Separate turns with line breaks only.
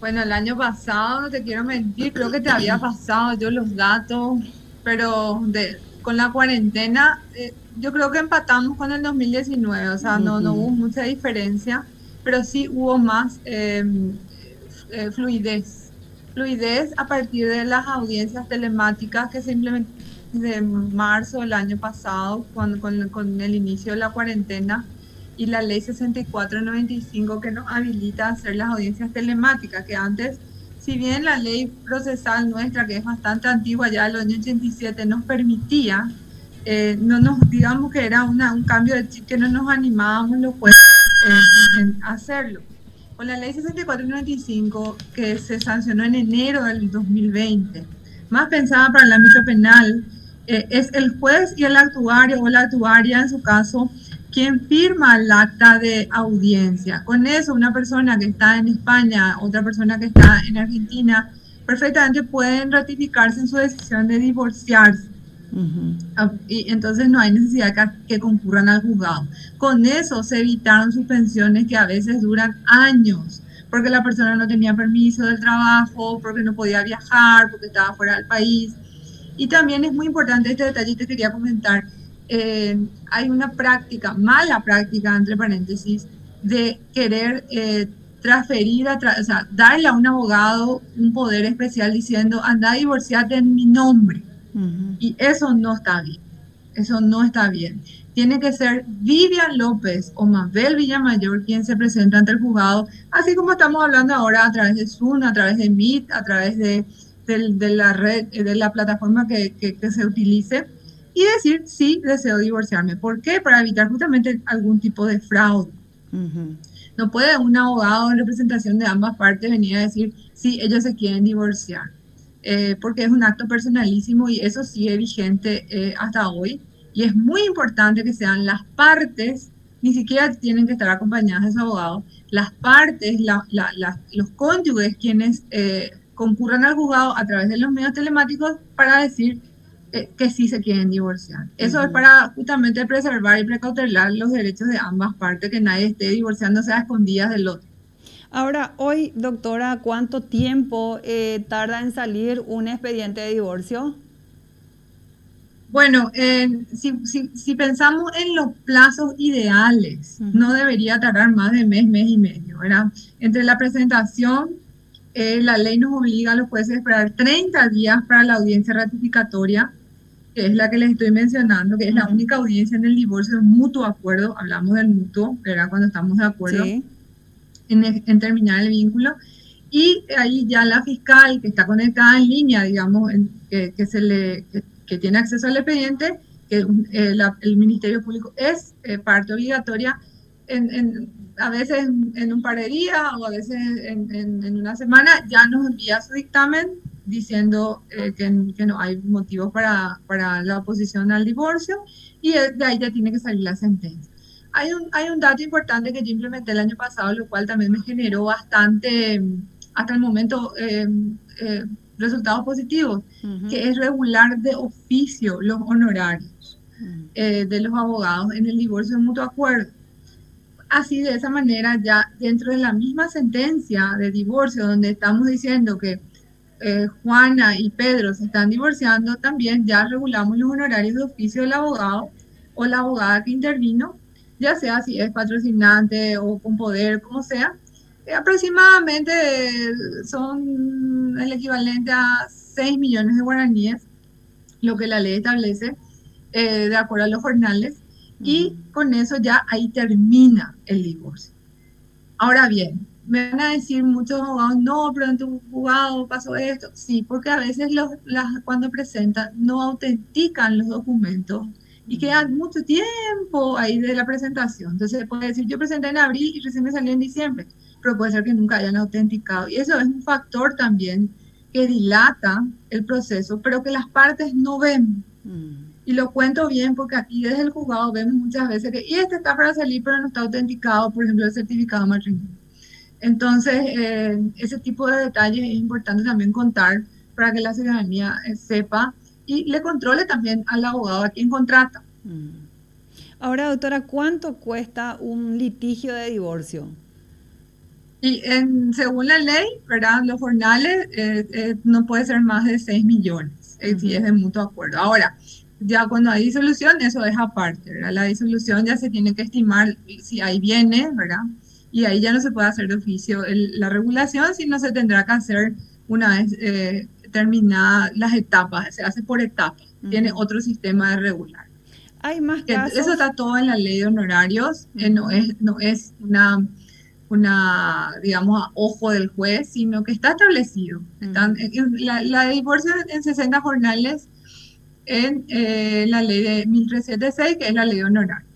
Bueno, el año pasado, no te quiero mentir, creo que te había pasado yo los datos, pero de, con la cuarentena, eh, yo creo que empatamos con el 2019, o sea, no, no hubo mucha diferencia, pero sí hubo más em, eh, fluidez. Fluidez a partir de las audiencias telemáticas que se implementaron desde marzo del año pasado, con, con el inicio de la cuarentena y la ley 6495 que nos habilita a hacer las audiencias telemáticas, que antes, si bien la ley procesal nuestra, que es bastante antigua, ya del año 87, nos permitía, eh, no nos, digamos que era una, un cambio de chip que no nos animábamos los jueces en, hacerlo. Con la ley 6495 que se sancionó en enero del 2020, más pensada para el ámbito penal, eh, es el juez y el actuario o la actuaria en su caso quien firma el acta de audiencia. Con eso, una persona que está en España, otra persona que está en Argentina, perfectamente pueden ratificarse en su decisión de divorciarse. Ah, y entonces no hay necesidad que, que, concurran al juzgado. Con eso se evitaron suspensiones que a veces duran años, porque la persona no tenía permiso del trabajo, porque no podía viajar, porque estaba fuera del país. Y también es muy importante este detalle, te quería comentar, eh, hay una práctica, mala práctica, entre paréntesis, de querer eh, transferir, a o sea, darle a un abogado un poder especial diciendo, anda a divorciarte en mi nombre. Y eso no está bien. Eso no está bien. Tiene que ser Vivian López o Mabel Villamayor quien se presenta ante el juzgado, así como estamos hablando ahora a través de Zoom, a través de Meet, a través de, de, la red, de la plataforma que, que, que se utilice y decir sí deseo divorciarme. ¿Por qué? Para evitar justamente algún tipo de fraude. No puede un abogado en representación de ambas partes venir a decir sí, ellos se quieren divorciar, eh, porque es un acto personalísimo y eso sigue vigente eh, hasta hoy. Y es muy importante que sean las partes, ni siquiera tienen que estar acompañadas de su abogado, las partes, los cónyuges quienes eh, concurran al juzgado a través de los medios telemáticos para decir eh, que sí se quieren divorciar. Eso es para justamente preservar y precautelar los derechos de ambas partes, que nadie esté divorciándose a escondidas del otro.
Ahora, hoy, doctora, ¿cuánto tiempo eh, tarda en salir un expediente de divorcio?
Bueno, si, si, pensamos en los plazos ideales, no debería tardar más de mes, mes y medio, ¿verdad? Entre la presentación, eh, la ley nos obliga a los jueces a esperar 30 días para la audiencia ratificatoria que es la que les estoy mencionando, que es la única audiencia en el divorcio, mutuo acuerdo, hablamos del mutuo, era cuando estamos de acuerdo en, terminar el vínculo, y ahí ya la fiscal que está conectada en línea, digamos, que, se le, que, tiene acceso al expediente, que eh, el Ministerio Público es eh, parte obligatoria, en, a veces en un par de días o a veces en, en una semana, ya nos envía su dictamen diciendo eh, que, no hay motivos para, para, la oposición al divorcio y de ahí ya tiene que salir la sentencia. Hay un, hay un dato importante que yo implementé el año pasado, lo cual también me generó bastante, hasta el momento, eh, eh, resultados positivos, que es regular de oficio los honorarios de los abogados en el divorcio de mutuo acuerdo. Así, de esa manera, ya dentro de la misma sentencia de divorcio, donde estamos diciendo que eh, Juana y Pedro se están divorciando, también ya regulamos los honorarios de oficio del abogado o la abogada que intervino, ya sea si es patrocinante o con poder, como sea. Eh, aproximadamente son el equivalente a 6 millones de guaraníes, lo que la ley establece, eh, de acuerdo a los jornales, y con eso ya ahí termina el divorcio. Ahora bien, me van a decir muchos abogados, no, pero en tu juzgado pasó esto. Sí, porque a veces los, las, cuando presentan no autentican los documentos y quedan mucho tiempo ahí de la presentación. Entonces puede decir, yo presenté en abril y recién me salió en diciembre, pero puede ser que nunca hayan autenticado. Y eso es un factor también que dilata el proceso, pero que las partes no ven. Mm. Y lo cuento bien porque aquí desde el juzgado vemos muchas veces que, y este está para salir, pero no está autenticado, por ejemplo, el certificado de matrimonio. Entonces, eh, ese tipo de detalles es importante también contar para que la ciudadanía eh, sepa y le controle también al abogado a quien contrata. Mm.
Ahora, doctora, ¿cuánto cuesta un litigio de divorcio?
Y en, según la ley, ¿verdad? Los jornales eh, eh, no puede ser más de 6 millones, si es de mutuo acuerdo. Ahora, ya cuando hay disolución, eso es aparte, ¿verdad? La disolución ya se tiene que estimar si hay bienes, ¿verdad? Y ahí ya no se puede hacer de oficio la regulación, sino se tendrá que hacer una vez eh, terminadas las etapas, se hace por etapas, tiene otro sistema de regular.
Hay más
casos. Eso está todo en la ley de honorarios, no, es, no es una una, digamos, a ojo del juez, sino que está establecido. la, la, divorcio en 60 jornales en eh, la ley de 1376, que es la ley de honorarios.